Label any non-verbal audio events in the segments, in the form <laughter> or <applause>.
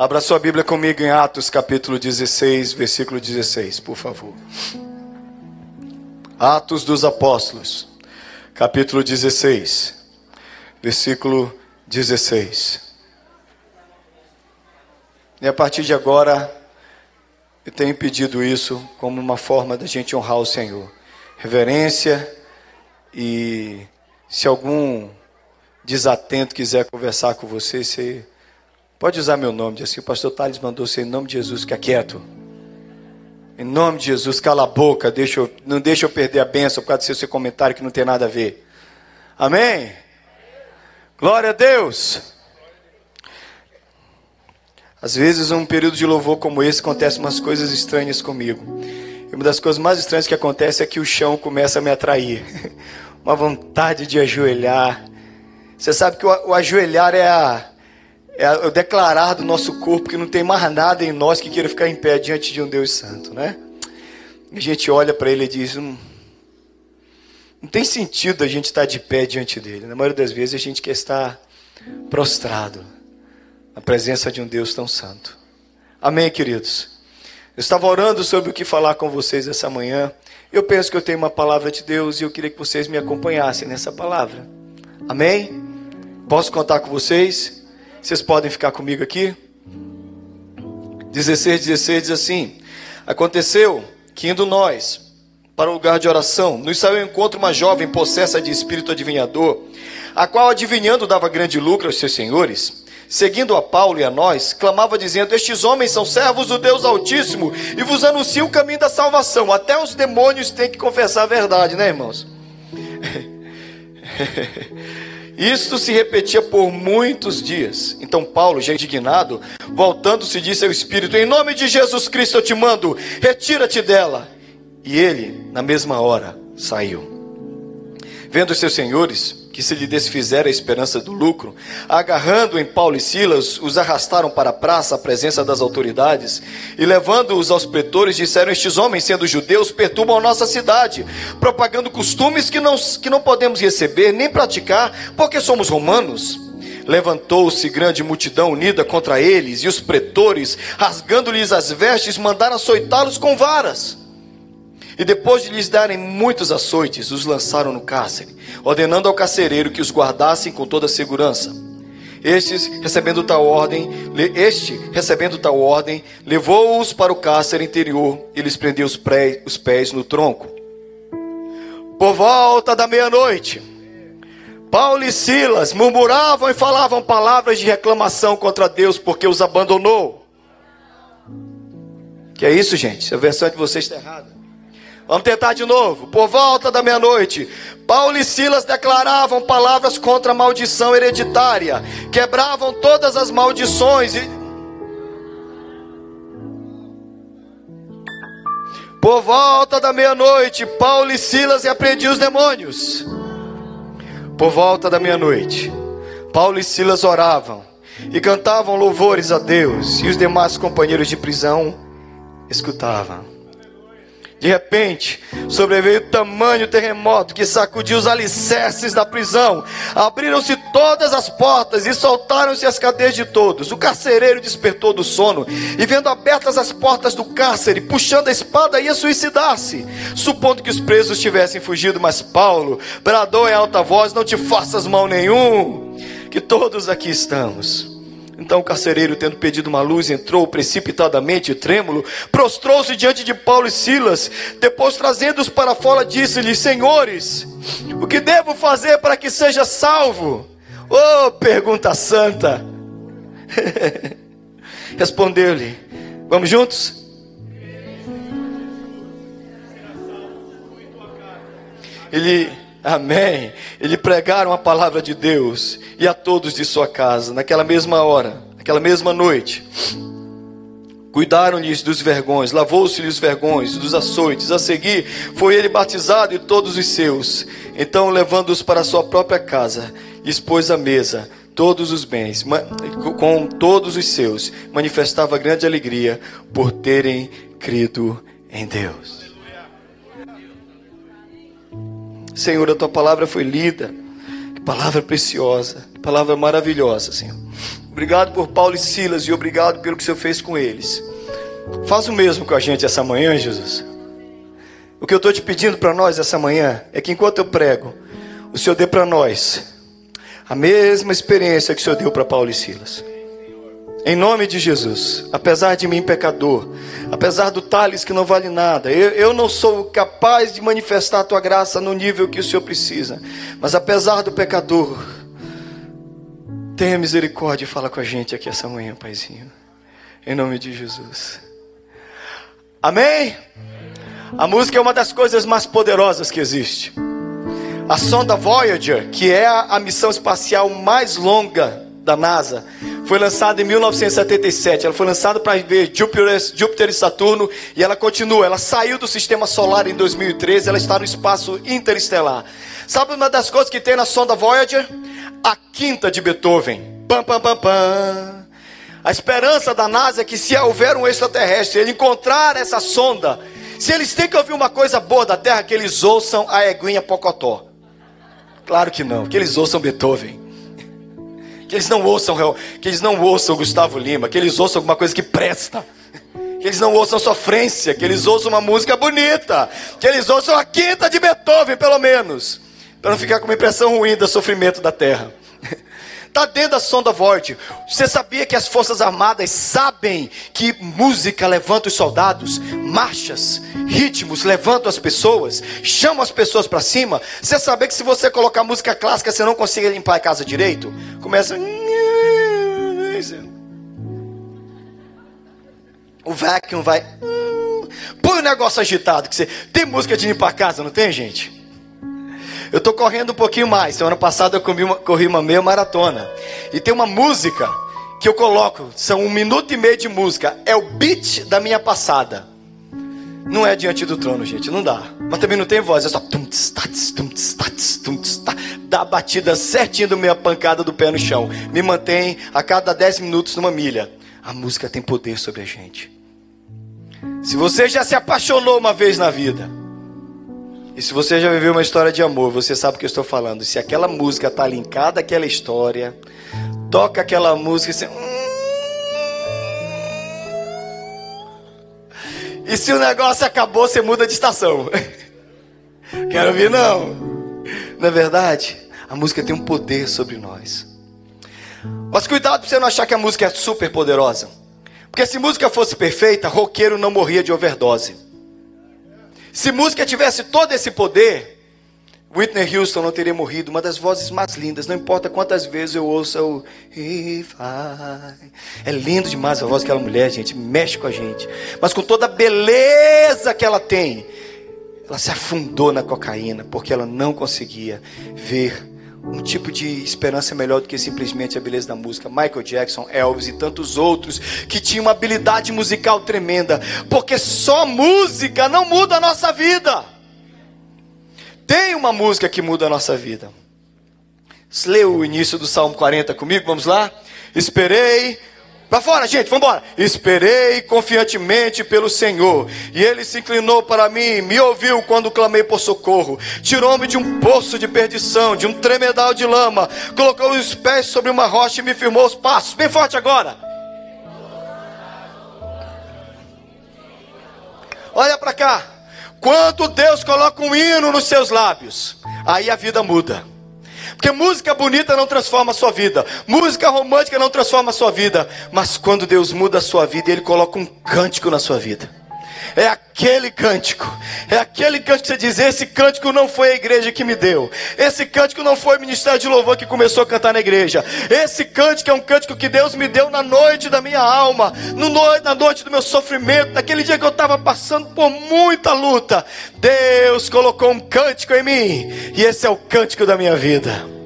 Abra sua Bíblia comigo em Atos capítulo 16, versículo 16, por favor. Atos dos Apóstolos, capítulo 16, versículo 16. E a partir de agora, eu tenho pedido isso como uma forma da gente honrar o Senhor. Reverência e se algum desatento quiser conversar com você, você Pode usar meu nome, diz assim, o pastor Thales mandou você em nome de Jesus, fica quieto. Em nome de Jesus, cala a boca, deixa eu, não deixa eu perder a bênção por causa do seu comentário que não tem nada a ver. Amém? Glória a Deus. Às vezes, um período de louvor como esse, acontece umas coisas estranhas comigo. E uma das coisas mais estranhas que acontece é que o chão começa a me atrair. <laughs> Uma vontade de ajoelhar. Você sabe que o ajoelhar é a, é o declarar do nosso corpo que não tem mais nada em nós que queira ficar em pé diante de um Deus Santo, né? A gente olha para ele e diz: não, não tem sentido a gente estar de pé diante dele. Na maioria das vezes a gente quer estar prostrado na presença de um Deus tão santo. Amém, queridos? Eu estava orando sobre o que falar com vocês essa manhã. Eu penso que eu tenho uma palavra de Deus e eu queria que vocês me acompanhassem nessa palavra. Amém? Posso contar com vocês? Vocês podem ficar comigo aqui? 16, 16 diz assim: Aconteceu que indo nós para o lugar de oração, nos saiu ao encontro uma jovem possessa de espírito adivinhador, a qual adivinhando dava grande lucro aos seus senhores. Seguindo a Paulo e a nós, clamava dizendo: Estes homens são servos do Deus Altíssimo e vos anunciam o caminho da salvação. Até os demônios têm que confessar a verdade, né, irmãos? <laughs> Isto se repetia por muitos dias. Então Paulo, já indignado, voltando-se, disse ao Espírito: Em nome de Jesus Cristo eu te mando, retira-te dela. E ele, na mesma hora, saiu. Vendo seus senhores que se lhe desfizera a esperança do lucro, agarrando em Paulo e Silas, os arrastaram para a praça à presença das autoridades, e levando-os aos pretores, disseram: Estes homens, sendo judeus, perturbam a nossa cidade, propagando costumes que não, que não podemos receber nem praticar, porque somos romanos. Levantou-se grande multidão unida contra eles, e os pretores, rasgando-lhes as vestes, mandaram açoitá-los com varas. E depois de lhes darem muitos açoites, os lançaram no cárcere, ordenando ao carcereiro que os guardassem com toda segurança. Estes, recebendo tal ordem, este, recebendo tal ordem, levou-os para o cárcere interior e lhes prendeu os, pré, os pés no tronco. Por volta da meia-noite, Paulo e Silas murmuravam e falavam palavras de reclamação contra Deus porque os abandonou. Que é isso, gente? A versão de vocês está errada. Vamos tentar de novo. Por volta da meia-noite, Paulo e Silas declaravam palavras contra a maldição hereditária, quebravam todas as maldições e. Por volta da meia-noite, Paulo e Silas repreendiam os demônios. Por volta da meia-noite, Paulo e Silas oravam e cantavam louvores a Deus, e os demais companheiros de prisão escutavam. De repente, sobreveio tamanho terremoto que sacudiu os alicerces da prisão. Abriram-se todas as portas e soltaram-se as cadeias de todos. O carcereiro despertou do sono e, vendo abertas as portas do cárcere, puxando a espada, ia suicidar-se, supondo que os presos tivessem fugido. Mas Paulo bradou em alta voz: Não te faças mal nenhum, que todos aqui estamos. Então o carcereiro, tendo pedido uma luz, entrou precipitadamente, trêmulo, prostrou-se diante de Paulo e Silas. Depois, trazendo-os para fora, disse-lhes: Senhores, o que devo fazer para que seja salvo? Oh, pergunta santa. <laughs> Respondeu-lhe: Vamos juntos? Ele Amém. Ele pregaram a palavra de Deus e a todos de sua casa, naquela mesma hora, naquela mesma noite. Cuidaram-lhes dos vergões, lavou-se-lhes os vergões, dos açoites. A seguir, foi ele batizado e todos os seus. Então, levando-os para sua própria casa, lhes pôs à mesa todos os bens, com todos os seus. Manifestava grande alegria por terem crido em Deus. Senhor, a tua palavra foi lida. Que palavra preciosa, palavra maravilhosa, Senhor. Obrigado por Paulo e Silas e obrigado pelo que o Senhor fez com eles. Faz o mesmo com a gente essa manhã, Jesus. O que eu estou te pedindo para nós essa manhã é que enquanto eu prego, o Senhor dê para nós a mesma experiência que o Senhor deu para Paulo e Silas. Em nome de Jesus, apesar de mim pecador, apesar do Tales que não vale nada, eu, eu não sou capaz de manifestar a tua graça no nível que o Senhor precisa, mas apesar do pecador, tenha misericórdia e fala com a gente aqui essa manhã, Paizinho. Em nome de Jesus. Amém? A música é uma das coisas mais poderosas que existe. A sonda Voyager, que é a missão espacial mais longa da NASA, foi lançada em 1977. Ela foi lançada para ver Júpiter, Júpiter e Saturno e ela continua. Ela saiu do sistema solar em 2013. Ela está no espaço interestelar. Sabe uma das coisas que tem na sonda Voyager? a quinta de Beethoven. Pam, pam, pam, pam. A esperança da NASA é que se houver um extraterrestre, ele encontrar essa sonda, se eles têm que ouvir uma coisa boa da Terra, que eles ouçam a Eguinha Pocotó. Claro que não, que eles ouçam Beethoven. Que eles não ouçam, que eles não ouçam Gustavo Lima, que eles ouçam alguma coisa que presta. Que eles não ouçam sofrência, que eles ouçam uma música bonita, que eles ouçam a quinta de Beethoven, pelo menos. Para não ficar com uma impressão ruim do sofrimento da terra. Está dentro da sonda Void. Você sabia que as Forças Armadas sabem que música levanta os soldados, marchas, ritmos levantam as pessoas, chamam as pessoas para cima? Você sabia que se você colocar música clássica, você não consegue limpar a casa direito? Começa. O vacuum vai. Põe o negócio agitado. Que você... Tem música de limpar a casa, não tem, gente? Eu estou correndo um pouquinho mais. Semana passada eu uma, corri uma meia maratona. E tem uma música que eu coloco. São um minuto e meio de música. É o beat da minha passada. Não é diante do trono, gente. Não dá. Mas também não tem voz. É só. Dá a batida certinho do meia pancada do pé no chão. Me mantém a cada 10 minutos numa milha. A música tem poder sobre a gente. Se você já se apaixonou uma vez na vida e se você já viveu uma história de amor, você sabe o que eu estou falando. Se aquela música está linkada àquela história, toca aquela música e você. E se o negócio acabou, você muda de estação. <laughs> Quero ouvir, não. Não é verdade? A música tem um poder sobre nós. Mas cuidado para você não achar que a música é super poderosa. Porque se música fosse perfeita, roqueiro não morria de overdose. Se música tivesse todo esse poder, Whitney Houston não teria morrido. Uma das vozes mais lindas, não importa quantas vezes eu ouço o If I. É lindo demais a voz daquela mulher, gente, mexe com a gente. Mas com toda a beleza que ela tem, ela se afundou na cocaína porque ela não conseguia ver um tipo de esperança melhor do que simplesmente a beleza da música. Michael Jackson, Elvis e tantos outros que tinham uma habilidade musical tremenda, porque só música não muda a nossa vida. Tem uma música que muda a nossa vida. Lê o início do Salmo 40 comigo, vamos lá? Esperei Para fora, gente, vamos embora. Esperei confiantemente pelo Senhor, e ele se inclinou para mim, me ouviu quando clamei por socorro. Tirou-me de um poço de perdição, de um tremedal de lama, colocou os pés sobre uma rocha e me firmou os passos. Bem forte agora. Olha para cá. Quando Deus coloca um hino nos seus lábios, aí a vida muda. Porque música bonita não transforma a sua vida, música romântica não transforma a sua vida, mas quando Deus muda a sua vida, Ele coloca um cântico na sua vida. É aquele cântico, é aquele cântico que você diz: esse cântico não foi a igreja que me deu, esse cântico não foi o ministério de louvor que começou a cantar na igreja, esse cântico é um cântico que Deus me deu na noite da minha alma, no noite, na noite do meu sofrimento, naquele dia que eu estava passando por muita luta. Deus colocou um cântico em mim, e esse é o cântico da minha vida.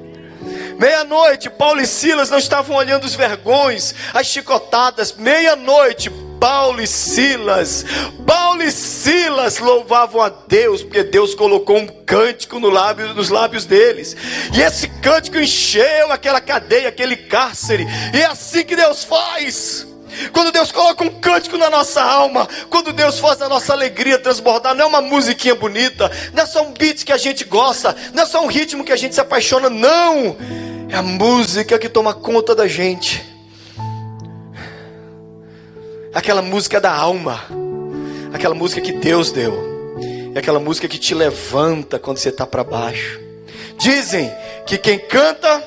Meia-noite, Paulo e Silas não estavam olhando os vergões, as chicotadas. Meia-noite, Paulo e Silas, Paulo e Silas louvavam a Deus, porque Deus colocou um cântico no lábio, nos lábios deles, e esse cântico encheu aquela cadeia, aquele cárcere, e é assim que Deus faz. Quando Deus coloca um cântico na nossa alma, quando Deus faz a nossa alegria transbordar, não é uma musiquinha bonita, não é só um beat que a gente gosta, não é só um ritmo que a gente se apaixona, não, é a música que toma conta da gente aquela música da alma, aquela música que Deus deu, é aquela música que te levanta quando você está para baixo. Dizem que quem canta,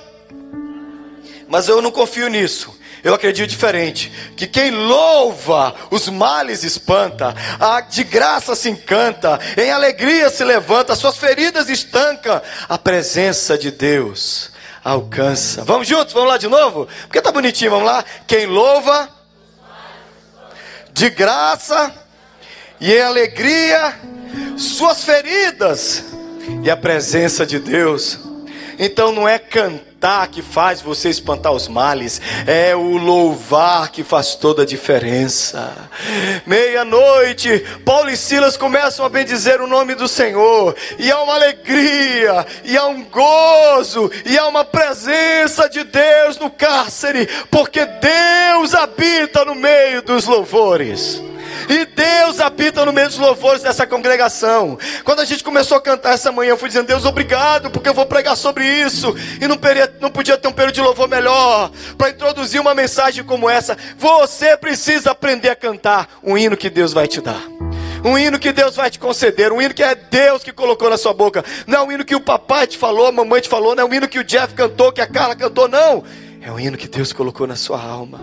mas eu não confio nisso. Eu acredito diferente, que quem louva os males espanta, a de graça se encanta, em alegria se levanta, suas feridas estanca, a presença de Deus alcança. Vamos juntos, vamos lá de novo? Porque tá bonitinho, vamos lá? Quem louva de graça e alegria suas feridas e a presença de Deus. Então não é cantar que faz você espantar os males, é o louvar que faz toda a diferença. Meia-noite, Paulo e Silas começam a bendizer o nome do Senhor, e há uma alegria, e há um gozo, e há uma presença de Deus no cárcere, porque Deus habita no meio dos louvores. E Deus habita no meio dos louvores dessa congregação. Quando a gente começou a cantar essa manhã, eu fui dizendo: Deus, obrigado, porque eu vou pregar sobre isso. E não, não podia ter um período de louvor melhor para introduzir uma mensagem como essa. Você precisa aprender a cantar um hino que Deus vai te dar. Um hino que Deus vai te conceder, um hino que é Deus que colocou na sua boca. Não é um hino que o papai te falou, a mamãe te falou, não é um hino que o Jeff cantou, que a Carla cantou, não. É um hino que Deus colocou na sua alma.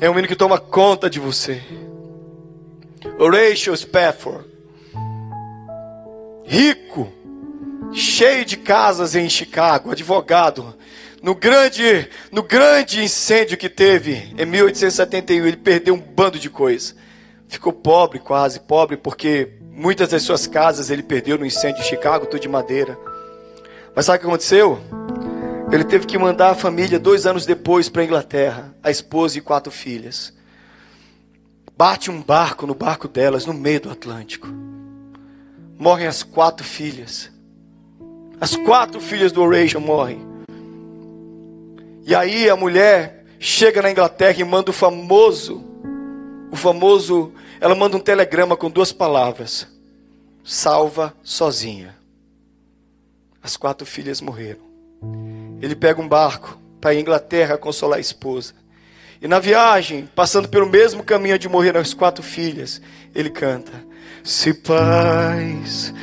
É um hino que toma conta de você. Horatio Spafford, rico, cheio de casas em Chicago, advogado, no grande, no grande incêndio que teve em 1871, ele perdeu um bando de coisas. Ficou pobre, quase pobre, porque muitas das suas casas ele perdeu no incêndio de Chicago, tudo de madeira. Mas sabe o que aconteceu? Ele teve que mandar a família dois anos depois para a Inglaterra, a esposa e quatro filhas. Bate um barco no barco delas no meio do Atlântico. Morrem as quatro filhas. As quatro filhas do Horatio morrem. E aí a mulher chega na Inglaterra e manda o famoso, o famoso, ela manda um telegrama com duas palavras: salva sozinha. As quatro filhas morreram. Ele pega um barco para a Inglaterra consolar a esposa. E na viagem, passando pelo mesmo caminho de morrer as quatro filhas, ele canta: Se paz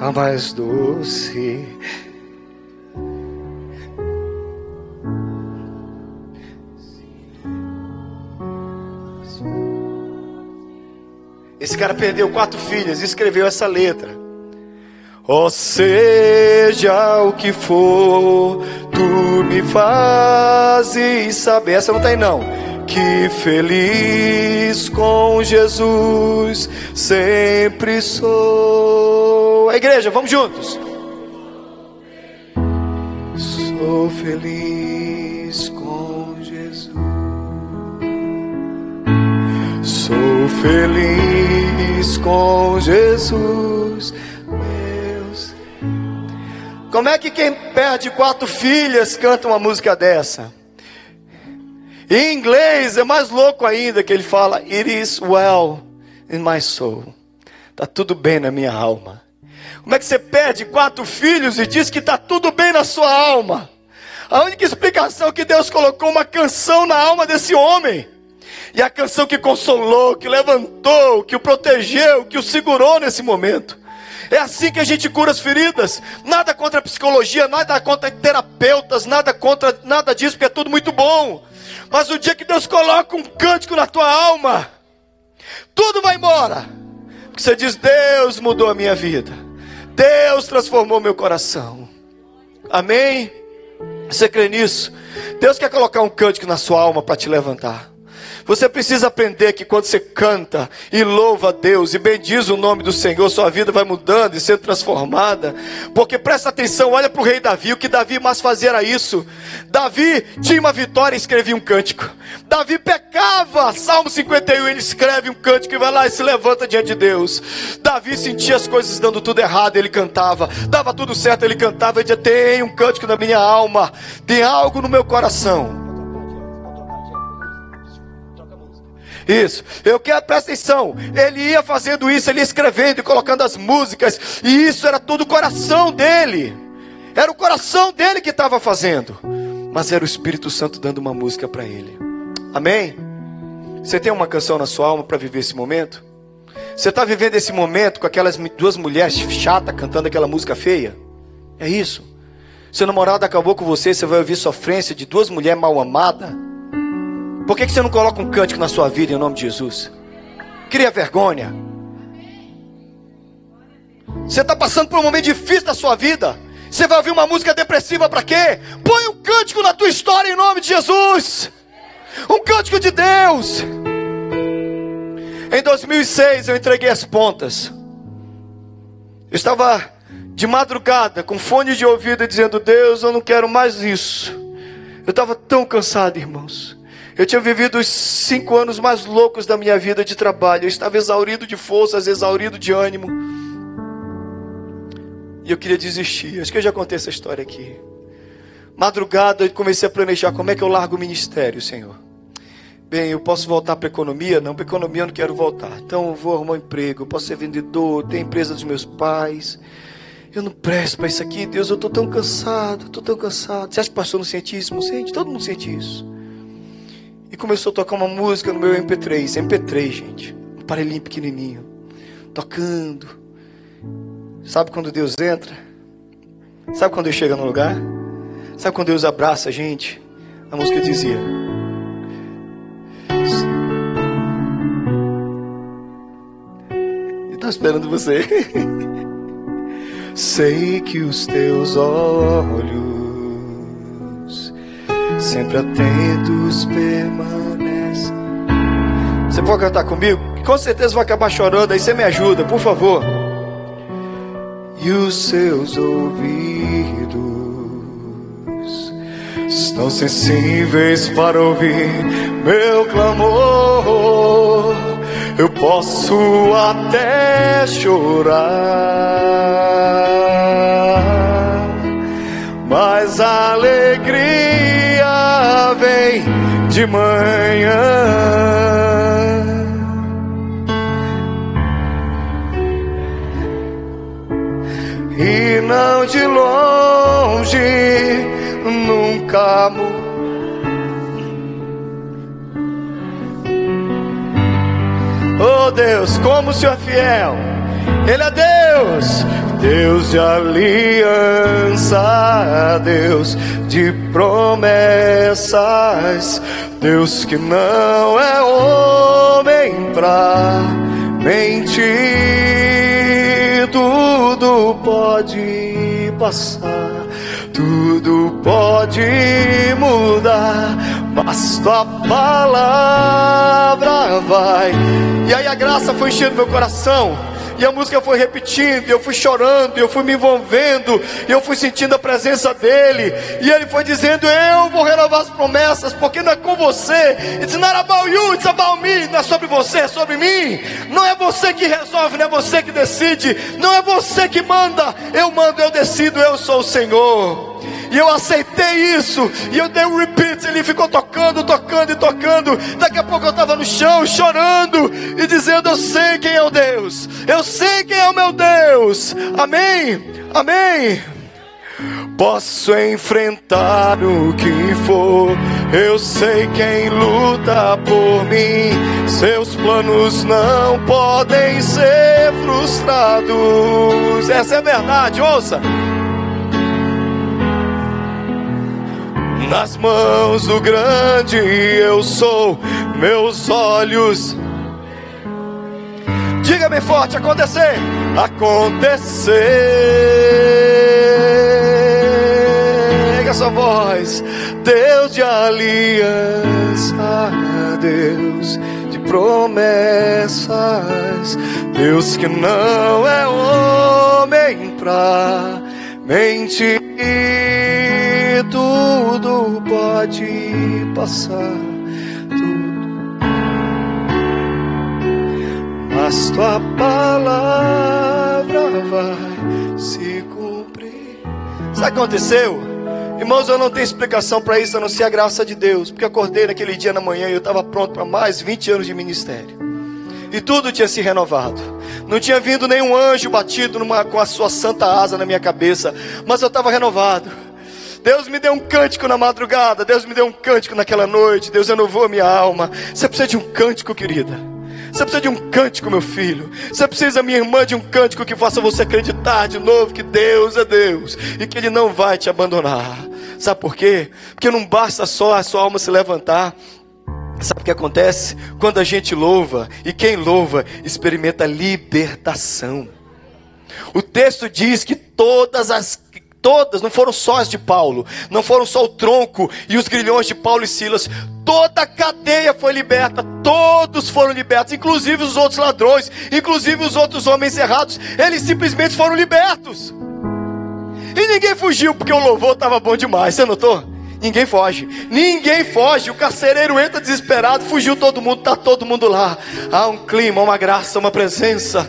a mais doce. Esse cara perdeu quatro filhas e escreveu essa letra. Ó oh, seja o que for, tu me fazes saber. Essa não tem não que feliz com Jesus sempre sou. A igreja, vamos juntos. Sou feliz com Jesus. Sou feliz com Jesus. Como é que quem perde quatro filhas canta uma música dessa? Em inglês é mais louco ainda que ele fala: It is well in my soul. Tá tudo bem na minha alma. Como é que você perde quatro filhos e diz que tá tudo bem na sua alma? A única explicação é que Deus colocou uma canção na alma desse homem. E a canção que consolou, que levantou, que o protegeu, que o segurou nesse momento. É assim que a gente cura as feridas. Nada contra a psicologia, nada contra terapeutas, nada contra nada disso, porque é tudo muito bom. Mas o dia que Deus coloca um cântico na tua alma, tudo vai embora. Porque você diz: Deus mudou a minha vida. Deus transformou meu coração. Amém? Você crê nisso? Deus quer colocar um cântico na sua alma para te levantar. Você precisa aprender que quando você canta e louva a Deus e bendiz o nome do Senhor, sua vida vai mudando e sendo transformada. Porque presta atenção, olha para o rei Davi, o que Davi mais fazia era isso. Davi tinha uma vitória e escrevia um cântico. Davi pecava, Salmo 51, ele escreve um cântico e vai lá e se levanta diante de Deus. Davi sentia as coisas dando tudo errado, ele cantava. Dava tudo certo, ele cantava. Ele dizia: Tem um cântico na minha alma, tem algo no meu coração Isso. Eu quero, presta atenção. Ele ia fazendo isso, ele ia escrevendo e colocando as músicas. E isso era tudo o coração dele. Era o coração dele que estava fazendo. Mas era o Espírito Santo dando uma música para ele. Amém? Você tem uma canção na sua alma para viver esse momento? Você está vivendo esse momento com aquelas duas mulheres chatas cantando aquela música feia? É isso. Seu namorado acabou com você, você vai ouvir sofrência de duas mulheres mal amadas? Por que, que você não coloca um cântico na sua vida em nome de Jesus? Cria vergonha. Você está passando por um momento difícil da sua vida. Você vai ouvir uma música depressiva para quê? Põe um cântico na tua história em nome de Jesus. Um cântico de Deus. Em 2006 eu entreguei as pontas. Eu estava de madrugada com fone de ouvido dizendo: Deus, eu não quero mais isso. Eu estava tão cansado, irmãos. Eu tinha vivido os cinco anos mais loucos da minha vida de trabalho. Eu estava exaurido de forças, exaurido de ânimo. E eu queria desistir. Acho que eu já contei essa história aqui. Madrugada eu comecei a planejar como é que eu largo o ministério, Senhor. Bem, eu posso voltar para a economia? Não, para a economia eu não quero voltar. Então eu vou arrumar um emprego. Eu posso ser vendedor, ter a empresa dos meus pais. Eu não presto para isso aqui, Deus. Eu estou tão cansado, estou tão cansado. Você acha que o pastor não sente isso? Não sente? Todo mundo sente isso. E começou a tocar uma música no meu MP3. MP3, gente. Um aparelhinho pequenininho. Tocando Sabe quando Deus entra? Sabe quando Deus chega no lugar? Sabe quando Deus abraça a gente? A música dizia: Está esperando você. <laughs> Sei que os teus olhos, sempre atentos, permanecem. Você pode cantar comigo? Com certeza vai acabar chorando, aí você me ajuda, por favor e os seus ouvidos estão sensíveis para ouvir meu clamor. Eu posso até chorar, mas a alegria de manhã. e não de longe, nunca mu. Oh Deus, como o Senhor é fiel, Ele é Deus, Deus de aliança, Deus de promessas, Deus que não é homem pra mentir tudo pode passar, tudo pode mudar, mas tua palavra vai. E aí a graça foi enchendo meu coração. E a música foi repetindo, eu fui chorando, eu fui me envolvendo, eu fui sentindo a presença dele. E ele foi dizendo: Eu vou renovar as promessas, porque não é com você. It's not about you, it's about me. Não é sobre você, é sobre mim. Não é você que resolve, não é você que decide. Não é você que manda. Eu mando, eu decido, eu sou o Senhor. E eu aceitei isso. E eu dei um repeat. Ele ficou tocando, tocando e tocando. Daqui a pouco eu estava no chão, chorando e dizendo: Eu sei quem é o Deus. Eu sei quem é o meu Deus. Amém. Amém. Posso enfrentar o que for. Eu sei quem luta por mim. Seus planos não podem ser frustrados. Essa é a verdade, ouça. Nas mãos do grande eu sou, meus olhos. Diga bem forte: acontecer, acontecer. Pega sua voz, Deus de aliança, Deus de promessas, Deus que não é homem pra mentir tudo pode passar, tudo. Mas tua palavra vai se cumprir. Sabe o que aconteceu? Irmãos, eu não tenho explicação para isso a não ser a graça de Deus, porque acordei naquele dia na manhã e eu estava pronto para mais 20 anos de ministério. E tudo tinha se renovado. Não tinha vindo nenhum anjo batido numa, com a sua santa asa na minha cabeça, mas eu estava renovado. Deus me deu um cântico na madrugada. Deus me deu um cântico naquela noite. Deus renovou a minha alma. Você precisa de um cântico, querida. Você precisa de um cântico, meu filho. Você precisa, minha irmã, de um cântico que faça você acreditar de novo que Deus é Deus e que Ele não vai te abandonar. Sabe por quê? Porque não basta só a sua alma se levantar. Sabe o que acontece? Quando a gente louva, e quem louva experimenta libertação. O texto diz que todas as todas, não foram só as de Paulo, não foram só o tronco e os grilhões de Paulo e Silas, toda a cadeia foi liberta, todos foram libertos, inclusive os outros ladrões, inclusive os outros homens errados, eles simplesmente foram libertos. E ninguém fugiu porque o louvor estava bom demais, você notou? Ninguém foge, ninguém foge. O carcereiro entra desesperado, fugiu todo mundo, está todo mundo lá. Há um clima, uma graça, uma presença.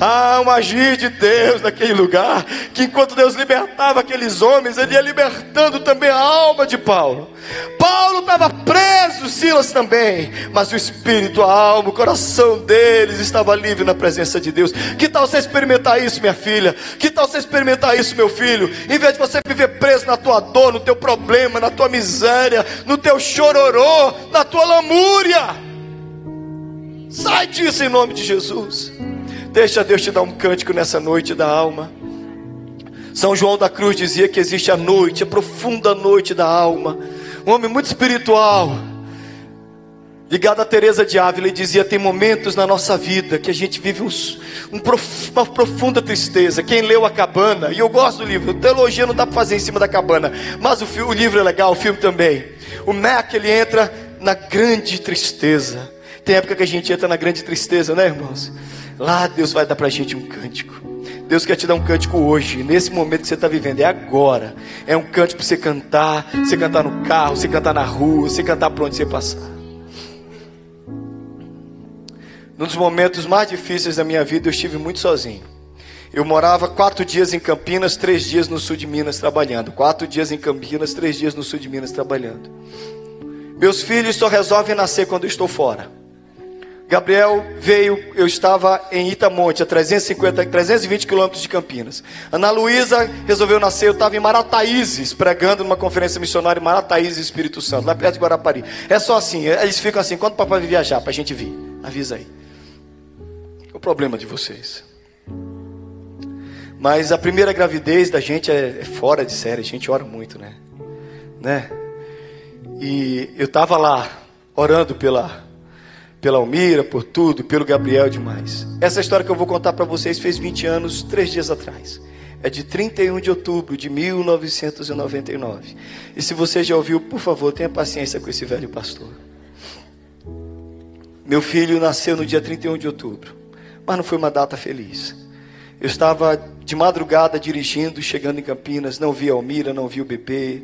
Ah, um agir de Deus naquele lugar, que enquanto Deus libertava aqueles homens, ele ia libertando também a alma de Paulo. Paulo estava preso, Silas também, mas o espírito, a alma, o coração deles estava livre na presença de Deus. Que tal você experimentar isso, minha filha? Que tal você experimentar isso, meu filho? Em vez de você viver preso na tua dor, no teu problema, na tua miséria, no teu chororô, na tua lamúria. Sai disso em nome de Jesus. Deixa Deus te dar um cântico nessa noite da alma. São João da Cruz dizia que existe a noite, a profunda noite da alma. Um homem muito espiritual. Ligado a Teresa de Ávila, ele dizia: tem momentos na nossa vida que a gente vive um, um, uma profunda tristeza. Quem leu a cabana, e eu gosto do livro, teologia não dá para fazer em cima da cabana, mas o, o livro é legal, o filme também. O Mac ele entra na grande tristeza. Tem época que a gente entra na grande tristeza, né, irmãos? Lá Deus vai dar para a gente um cântico. Deus quer te dar um cântico hoje, nesse momento que você está vivendo, é agora. É um cântico para você cantar, você cantar no carro, você cantar na rua, você cantar por onde você passar. Num dos momentos mais difíceis da minha vida, eu estive muito sozinho. Eu morava quatro dias em Campinas, três dias no sul de Minas trabalhando. Quatro dias em Campinas, três dias no sul de Minas trabalhando. Meus filhos só resolvem nascer quando eu estou fora. Gabriel veio, eu estava em Itamonte, a 350, 320 quilômetros de Campinas. Ana Luísa resolveu nascer, eu estava em Marataízes, pregando numa conferência missionária em Marataízes, Espírito Santo, lá perto de Guarapari. É só assim, eles ficam assim, quando o papai viajar, para a gente vir? Avisa aí. O problema de vocês. Mas a primeira gravidez da gente é, é fora de série, a gente ora muito, né? né? E eu estava lá, orando pela pela Almira, por tudo, pelo Gabriel demais. Essa história que eu vou contar para vocês fez 20 anos, três dias atrás. É de 31 de outubro de 1999. E se você já ouviu, por favor, tenha paciência com esse velho pastor. Meu filho nasceu no dia 31 de outubro, mas não foi uma data feliz. Eu estava de madrugada dirigindo, chegando em Campinas, não vi a Almira, não vi o bebê.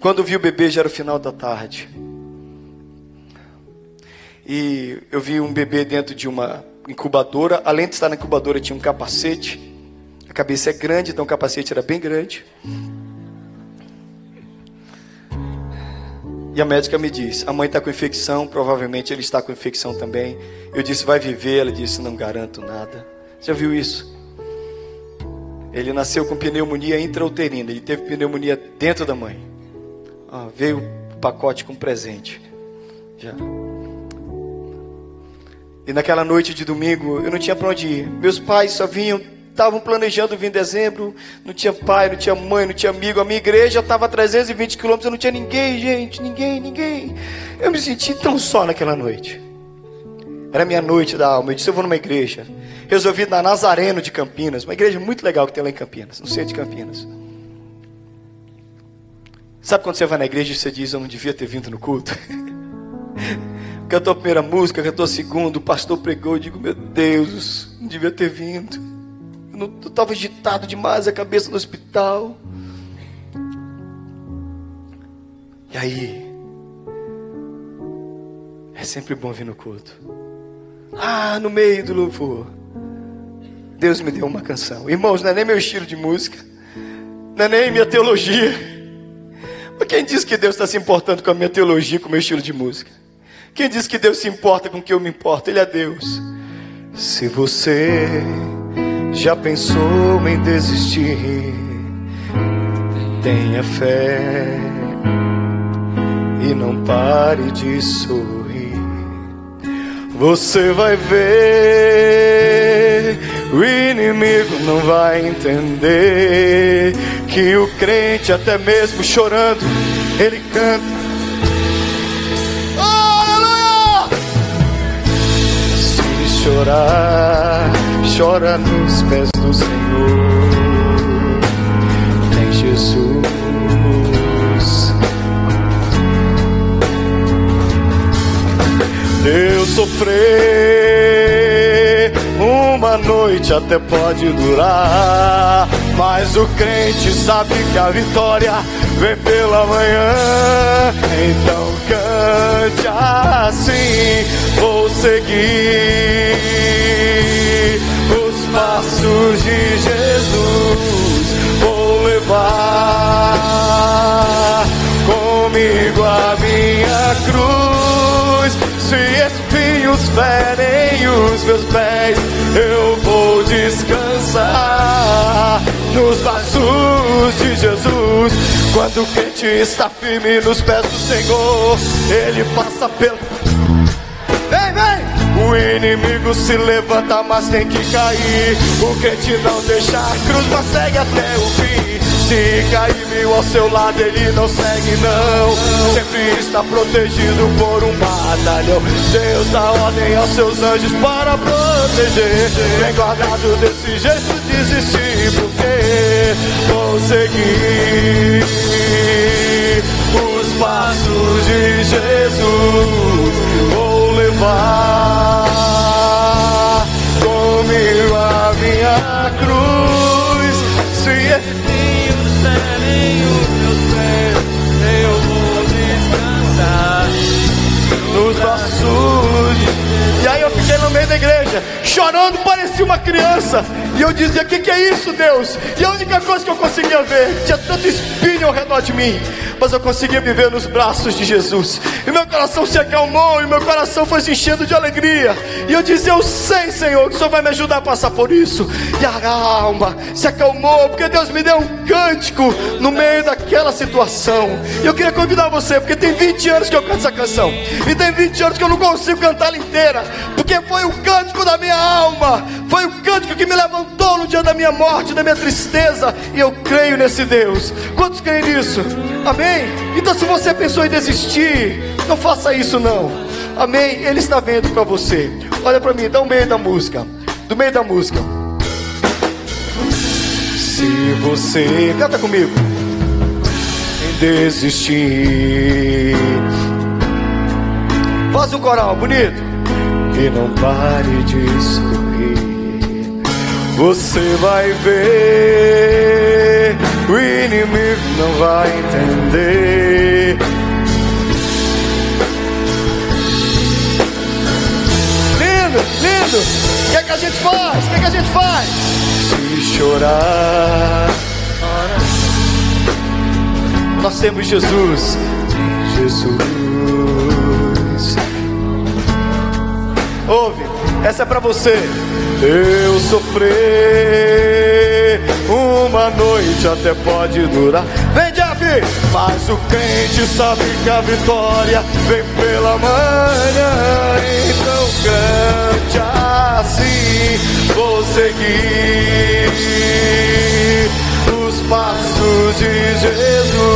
Quando vi o bebê já era o final da tarde e eu vi um bebê dentro de uma incubadora. Além de estar na incubadora, tinha um capacete. A cabeça é grande, então o capacete era bem grande. E a médica me disse: a mãe está com infecção, provavelmente ele está com infecção também. Eu disse: vai viver. Ela disse: não garanto nada. Já viu isso? Ele nasceu com pneumonia intrauterina. Ele teve pneumonia dentro da mãe. Ah, veio o pacote com presente. Já. E naquela noite de domingo, eu não tinha para onde ir. Meus pais só vinham, estavam planejando vir em dezembro. Não tinha pai, não tinha mãe, não tinha amigo. A minha igreja estava a 320 quilômetros, eu não tinha ninguém, gente, ninguém, ninguém. Eu me senti tão só naquela noite. Era minha noite da alma. Eu disse: Eu vou numa igreja. Resolvi na Nazareno de Campinas, uma igreja muito legal que tem lá em Campinas, no centro de Campinas. Sabe quando você vai na igreja e você diz: Eu não devia ter vindo no culto? <laughs> Cantou a primeira música, cantou a segunda, o pastor pregou, eu digo, meu Deus, não devia ter vindo. Eu estava agitado demais, a cabeça no hospital. E aí, é sempre bom vir no culto. Ah, no meio do louvor, Deus me deu uma canção. Irmãos, não é nem meu estilo de música, não é nem minha teologia. Mas quem diz que Deus está se importando com a minha teologia, com o meu estilo de música? Quem diz que Deus se importa com o que eu me importo? Ele é Deus. Se você já pensou em desistir, Tenha fé e não pare de sorrir. Você vai ver, o inimigo não vai entender que o crente, até mesmo chorando, ele canta. Chorar, chora nos pés do Senhor. Tem Jesus. Deus sofrer uma noite até pode durar, mas o crente sabe que a vitória vem pela manhã. Então cante assim, vou seguir os passos de Jesus, vou levar comigo a minha cruz. Se espinhos ferem os meus pés, eu vou descansar nos braços de Jesus. Quando o crente está firme nos pés do Senhor, ele passa pelo. Vem, vem! O inimigo se levanta, mas tem que cair. O crente não deixa a cruz, mas segue até o fim. Se cair mil ao seu lado, ele não segue, não. Sempre está protegido por um batalhão. Deus dá ordem aos seus anjos para proteger. Vem guardado desse jeito, desistir, porque vou os passos de Jesus. Levar comigo a minha cruz. Se espinhos ferem os meus pés, eu vou descansar nos braços. E aí eu fiquei no meio da igreja, chorando, parecia uma criança. E eu dizia: O que, que é isso, Deus? E a única coisa que eu conseguia ver, tinha tanto espinho ao redor de mim, mas eu conseguia me ver nos braços de Jesus. E meu coração se acalmou, e meu coração foi se enchendo de alegria. E eu dizia: Eu sei, Senhor, que o Senhor vai me ajudar a passar por isso. E a alma se acalmou, porque Deus me deu um cântico no meio daquela situação. E eu queria convidar você, porque tem 20 anos que eu canto essa canção, e tem 20 anos que eu não consigo cantar ela inteira, porque foi o cântico da minha alma, foi o cântico que me levantou no dia da minha morte, da minha tristeza, e eu creio nesse Deus. Quantos creem nisso? Amém? Então, se você pensou em desistir, não faça isso não. Amém? Ele está vendo para você. Olha para mim, dá o meio da música. Do meio da música. Se você canta comigo desistir, faz um coral bonito e não pare de sorrir. Você vai ver, o inimigo não vai entender. Lindo, lindo. O que é que a gente faz? O que é que a gente faz? Se chorar, nós temos Jesus. Jesus. Ouve, essa é para você. Eu sofrer uma noite até pode durar. Vem, Jeff! Mas o crente sabe que a vitória vem pela manhã. Então cante assim, vou seguir os passos de Jesus.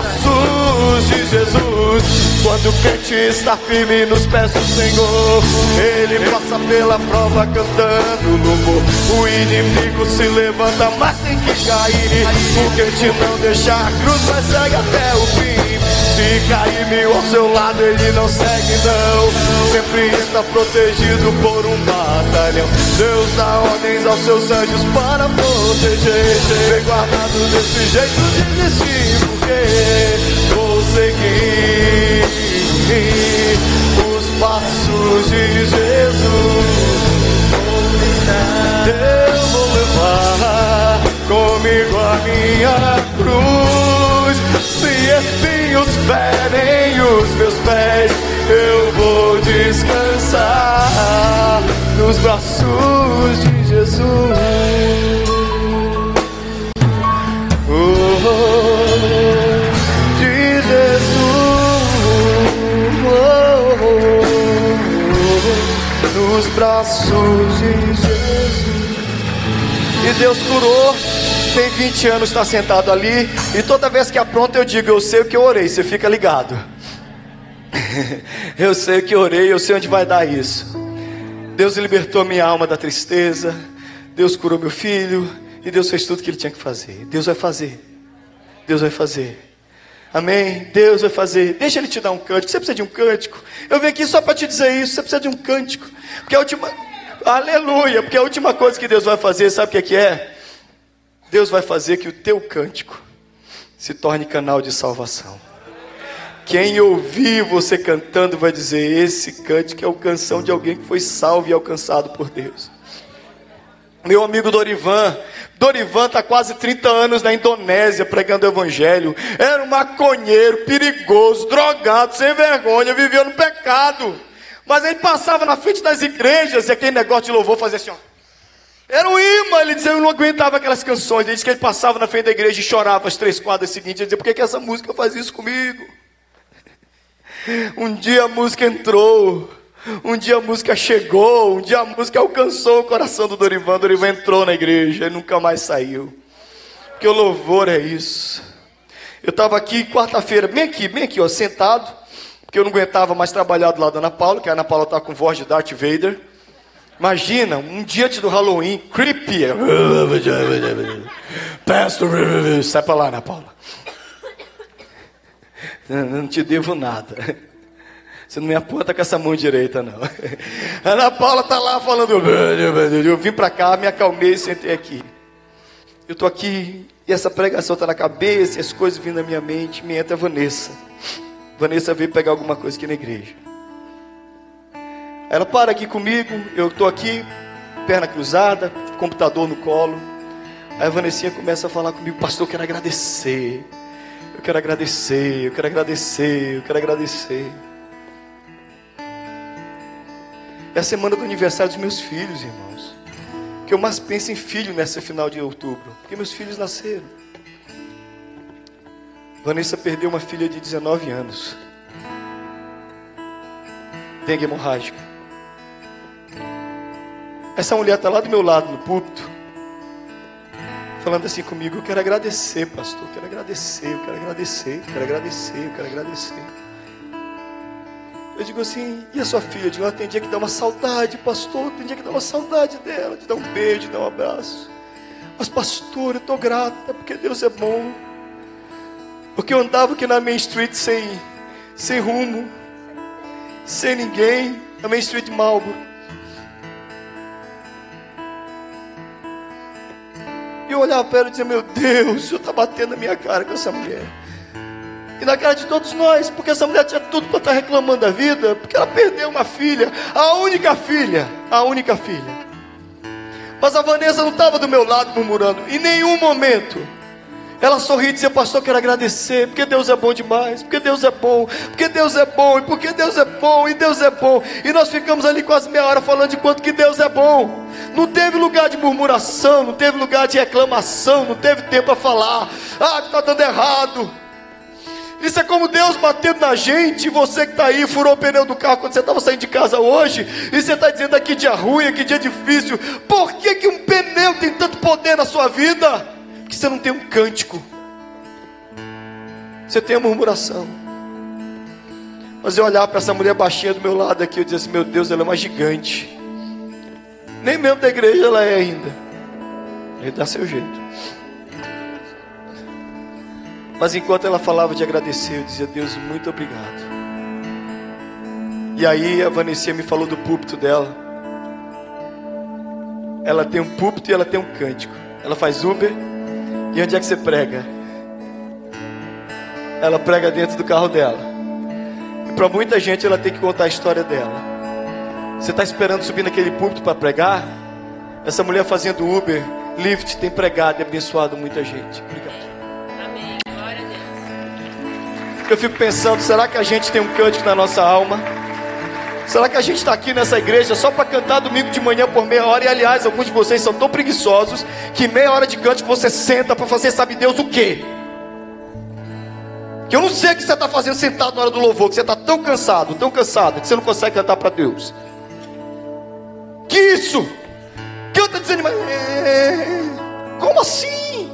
Braços de Jesus. Quando o crente está firme nos pés do Senhor, ele passa pela prova cantando louvor. O inimigo se levanta, mas tem que cair. O crente não deixa a cruz, mas segue até o fim. Se cair mil ao seu lado, ele não segue, não. Sempre está protegido por um batalhão. Deus dá ordens aos seus anjos para proteger. Vem guardado desse jeito, desistir, porque vou seguir os passos de Jesus. Eu vou levar comigo a minha cruz. Se espinhos ferem os meus pés, eu vou descansar nos braços de Jesus. Oh, oh, de Jesus. Oh, nos braços de Jesus. E Deus curou. Tem 20 anos, está sentado ali. E toda vez que apronta, eu digo: Eu sei o que eu orei. Você fica ligado. <laughs> eu sei o que eu orei. Eu sei onde vai dar isso. Deus libertou minha alma da tristeza. Deus curou meu filho. E Deus fez tudo o que ele tinha que fazer. Deus vai fazer. Deus vai fazer. Amém? Deus vai fazer. Deixa ele te dar um cântico. Você precisa de um cântico. Eu vim aqui só para te dizer isso. Você precisa de um cântico. Porque a última. Aleluia! Porque a última coisa que Deus vai fazer, sabe o que é? Deus vai fazer que o teu cântico se torne canal de salvação. Quem ouvir você cantando vai dizer: Esse cântico é a canção de alguém que foi salvo e alcançado por Deus. Meu amigo Dorivan, Dorivan está quase 30 anos na Indonésia pregando o evangelho. Era um maconheiro, perigoso, drogado, sem vergonha, vivia no pecado. Mas ele passava na frente das igrejas e aquele negócio de louvor fazia assim, ó. Era um imã, ele dizia, eu não aguentava aquelas canções. Ele disse que ele passava na frente da igreja e chorava as três quadras seguintes. Ele dizia, por que, que essa música faz isso comigo? Um dia a música entrou, um dia a música chegou, um dia a música alcançou o coração do Dorivan. Dorivan entrou na igreja e nunca mais saiu. O louvor é isso. Eu estava aqui quarta-feira, bem aqui, bem aqui, ó, sentado, porque eu não aguentava mais trabalhar do lado da Ana Paula, que a Ana Paula está com voz de Darth Vader. Imagina, um dia antes do Halloween, creepy. Pastor, sai para lá, Ana Paula. Não te devo nada. Você não me aponta com essa mão direita, não. Ana Paula está lá falando. Eu vim para cá, me acalmei e sentei aqui. Eu estou aqui e essa pregação está na cabeça, e as coisas vindo na minha mente. Me entra a Vanessa. Vanessa veio pegar alguma coisa aqui na igreja. Ela para aqui comigo, eu estou aqui, perna cruzada, computador no colo. Aí a Vanessinha começa a falar comigo, pastor, eu quero agradecer. Eu quero agradecer, eu quero agradecer, eu quero agradecer. É a semana do aniversário dos meus filhos, irmãos. Que eu mais penso em filho nessa final de outubro. Porque meus filhos nasceram. Vanessa perdeu uma filha de 19 anos. Dengue hemorrágica. Essa mulher está lá do meu lado no púlpito, falando assim comigo: Eu quero agradecer, pastor, eu quero agradecer, eu quero agradecer, eu quero agradecer, eu quero agradecer. Eu digo assim: E a sua filha? Eu digo: Ela tem dia que dá uma saudade, pastor, tem dia que dá uma saudade dela, de dar um beijo, de dar um abraço. Mas, pastor, eu estou grata, porque Deus é bom. Porque eu andava aqui na Main Street sem, sem rumo, sem ninguém, na Main Street Marlboro. Eu olhava para ela e dizia: Meu Deus, o Senhor está batendo na minha cara com essa mulher. E na cara de todos nós, porque essa mulher tinha tudo para estar tá reclamando da vida, porque ela perdeu uma filha, a única filha, a única filha. Mas a Vanessa não estava do meu lado murmurando, em nenhum momento. Ela sorria e dizia, pastor, quero agradecer, porque Deus é bom demais, porque Deus é bom, porque Deus é bom, e porque Deus é bom, e Deus é bom. E nós ficamos ali quase meia hora falando de quanto que Deus é bom. Não teve lugar de murmuração, não teve lugar de reclamação, não teve tempo para falar, ah, está dando errado. Isso é como Deus batendo na gente, você que está aí, furou o pneu do carro quando você estava saindo de casa hoje, e você está dizendo aqui dia ruim, aqui dia difícil. Por que, que um pneu tem tanto poder na sua vida? Que você não tem um cântico, você tem a murmuração. Mas eu olhar para essa mulher baixinha do meu lado aqui, eu dizer assim: Meu Deus, ela é uma gigante. Nem mesmo da igreja ela é ainda. Ele dá seu jeito. Mas enquanto ela falava de agradecer, eu dizia: Deus, muito obrigado. E aí a Vanessa me falou do púlpito dela. Ela tem um púlpito e ela tem um cântico. Ela faz Uber e onde é que você prega? Ela prega dentro do carro dela. E para muita gente ela tem que contar a história dela. Você está esperando subir naquele púlpito para pregar? Essa mulher fazendo Uber, Lyft, tem pregado e abençoado muita gente. Obrigado. Amém. Glória a Deus. Eu fico pensando, será que a gente tem um cântico na nossa alma? Será que a gente está aqui nessa igreja só para cantar domingo de manhã por meia hora? E aliás, alguns de vocês são tão preguiçosos que meia hora de cântico você senta para fazer, sabe Deus o quê? Que eu não sei o que você está fazendo sentado na hora do louvor, que você está tão cansado, tão cansado, que você não consegue cantar para Deus. Que isso? Canta desanimado. É... Como assim?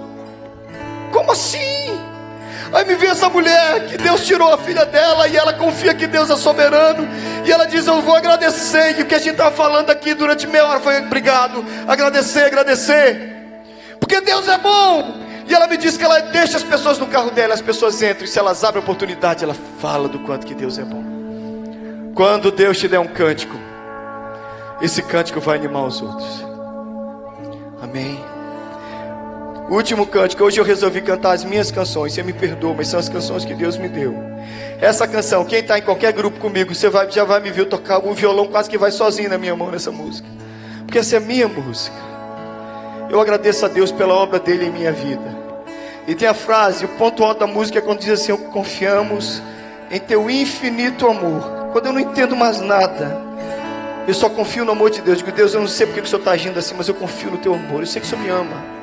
Como assim? Aí me vê essa mulher que Deus tirou a filha dela e ela confia que Deus é soberano. E ela diz: Eu vou agradecer. E o que a gente estava falando aqui durante meia hora foi obrigado. Agradecer, agradecer. Porque Deus é bom. E ela me diz que ela deixa as pessoas no carro dela, as pessoas entram. E se elas abrem a oportunidade, ela fala do quanto que Deus é bom. Quando Deus te der um cântico, esse cântico vai animar os outros. Amém. Último cântico, hoje eu resolvi cantar as minhas canções. Você me perdoa, mas são as canções que Deus me deu. Essa canção, quem está em qualquer grupo comigo, você vai, já vai me ver tocar o violão quase que vai sozinho na minha mão nessa música. Porque essa é minha música. Eu agradeço a Deus pela obra dele em minha vida. E tem a frase, o ponto alto da música é quando diz assim: confiamos em teu infinito amor. Quando eu não entendo mais nada, eu só confio no amor de Deus. Digo, Deus, eu não sei porque o Senhor está agindo assim, mas eu confio no teu amor. Eu sei que o Senhor me ama.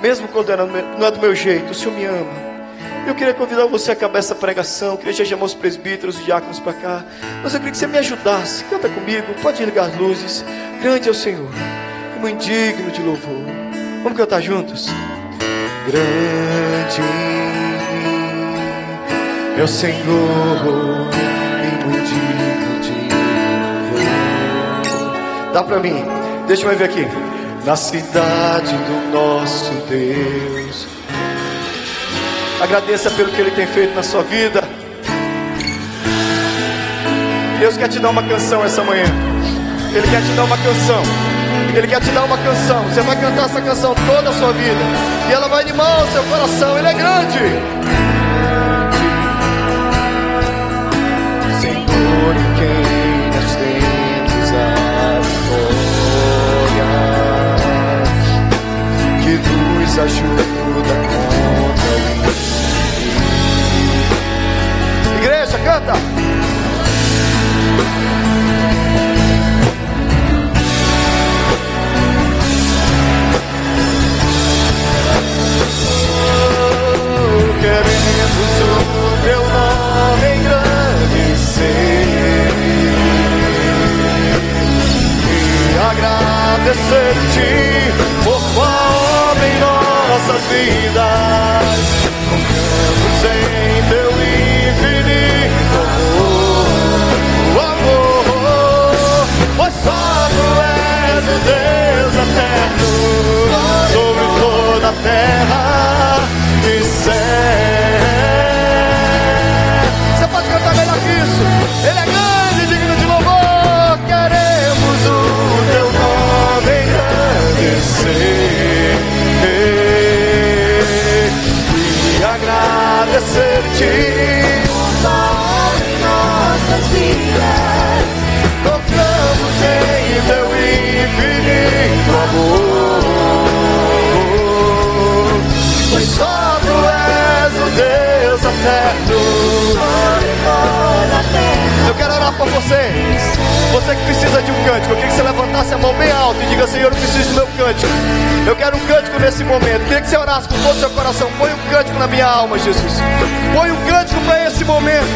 Mesmo quando não é do meu jeito, o Senhor me ama. Eu queria convidar você a acabar essa pregação. Eu queria chamar os presbíteros, os diáconos para cá. Mas eu queria que você me ajudasse. Canta comigo, pode ligar as luzes. Grande é o Senhor, como indigno de louvor. Vamos cantar juntos? Grande é o Senhor, e muito digno de louvor. Dá para mim, deixa eu ver aqui na cidade do nosso Deus. Agradeça pelo que Ele tem feito na sua vida. Deus quer te dar uma canção essa manhã. Ele quer te dar uma canção. Ele quer te dar uma canção. Você vai cantar essa canção toda a sua vida. E ela vai animar o seu coração. Ele é grande. Ajuda contra. Igreja, canta. queremos o teu nome engrandecer e agradecer-te por nossas vidas. Confiamos em teu infinito amor, amor, pois só tu és o Deus eterno sobre toda a terra e céu. Você pode cantar melhor que isso? Ele é grande, digno de louvor. Queremos o teu nome engrandecer. Agradecer-te por nossas vidas. Confiamos em teu infinito amor. Pois só tu és o Deus eterno. Eu quero orar por você. Você que precisa de um cântico. Queria que você levantasse a mão bem alta e diga: Senhor, eu preciso do meu cântico. Eu quero um cântico nesse momento. Queria que você orasse com todo o seu coração. Põe um cântico na minha alma, Jesus. Põe um cântico para esse momento.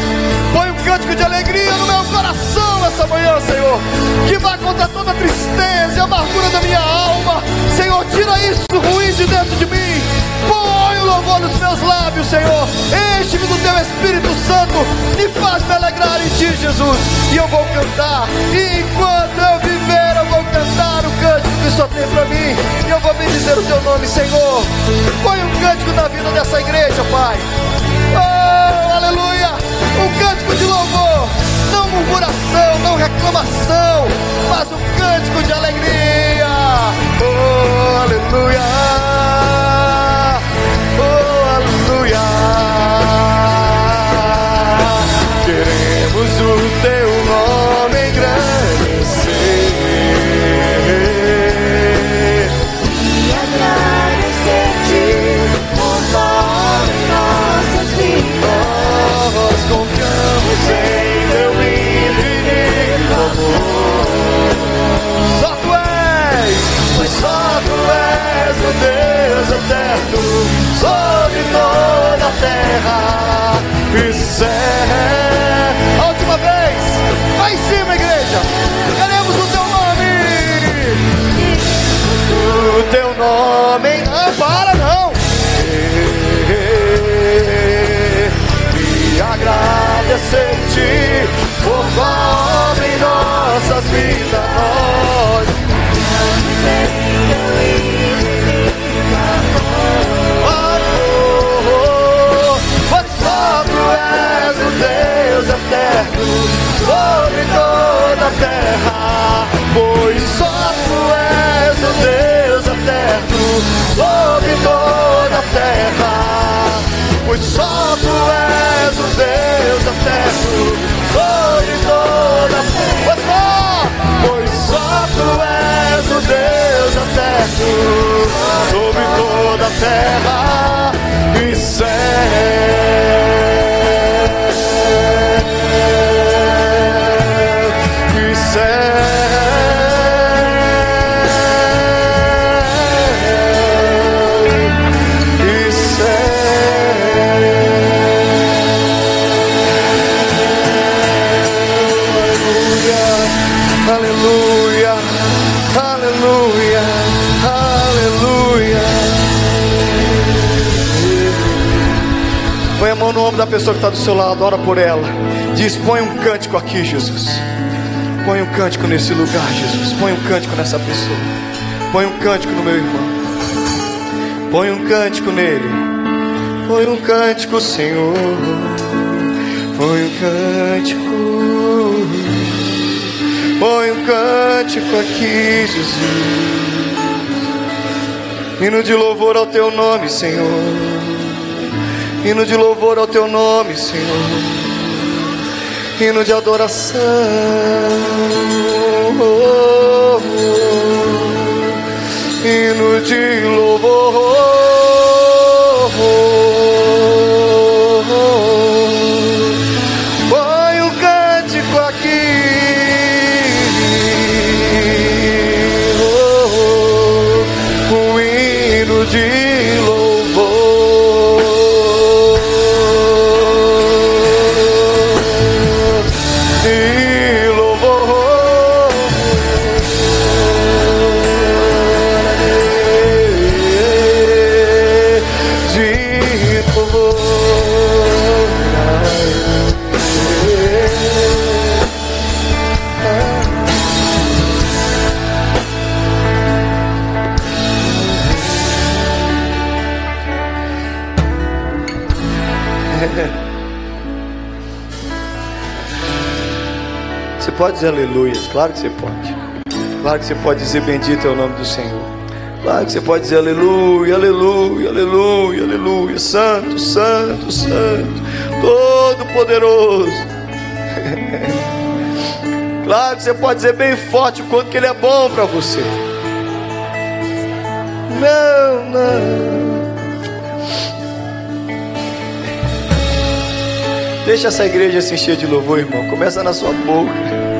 Põe um cântico de alegria no meu coração essa manhã, Senhor. Que vai contra toda a tristeza e amargura da minha alma. Senhor, tira isso ruim de dentro de mim. Põe o louvor nos meus lábios, Senhor. Enche-me do teu Espírito Santo e faz-me alegrar em ti, Jesus. E eu vou cantar. Enquanto eu viver, que só tem para mim. E eu vou bendizer o teu nome, Senhor. Põe um cântico na vida dessa igreja, Pai. Oh, aleluia. Um cântico de louvor. Não murmuração, não reclamação, mas um cântico de alegria. Oh, aleluia. Sobre toda a terra. Pois só tu és o Deus eterno sobre toda a terra. Pois só tu és o Deus eterno sobre toda a terra. Pois só tu és o Deus eterno sobre toda a terra e céu. Do seu lado, ora por ela. Diz: põe um cântico aqui, Jesus. Põe um cântico nesse lugar, Jesus. Põe um cântico nessa pessoa. Põe um cântico no meu irmão. Põe um cântico nele. Põe um cântico, Senhor. Põe um cântico. Põe um cântico aqui, Jesus. Hino de louvor ao teu nome, Senhor. Hino de louvor ao teu nome, Senhor. Hino de adoração. Hino de louvor. Aleluia, claro que você pode. Claro que você pode dizer bendito é o nome do Senhor. Claro que você pode dizer aleluia, aleluia, aleluia, aleluia. Santo, santo, santo, todo poderoso. <laughs> Claro que você pode dizer bem forte o quanto que ele é bom para você. Não, não. Deixa essa igreja se encher de louvor, irmão. Começa na sua boca.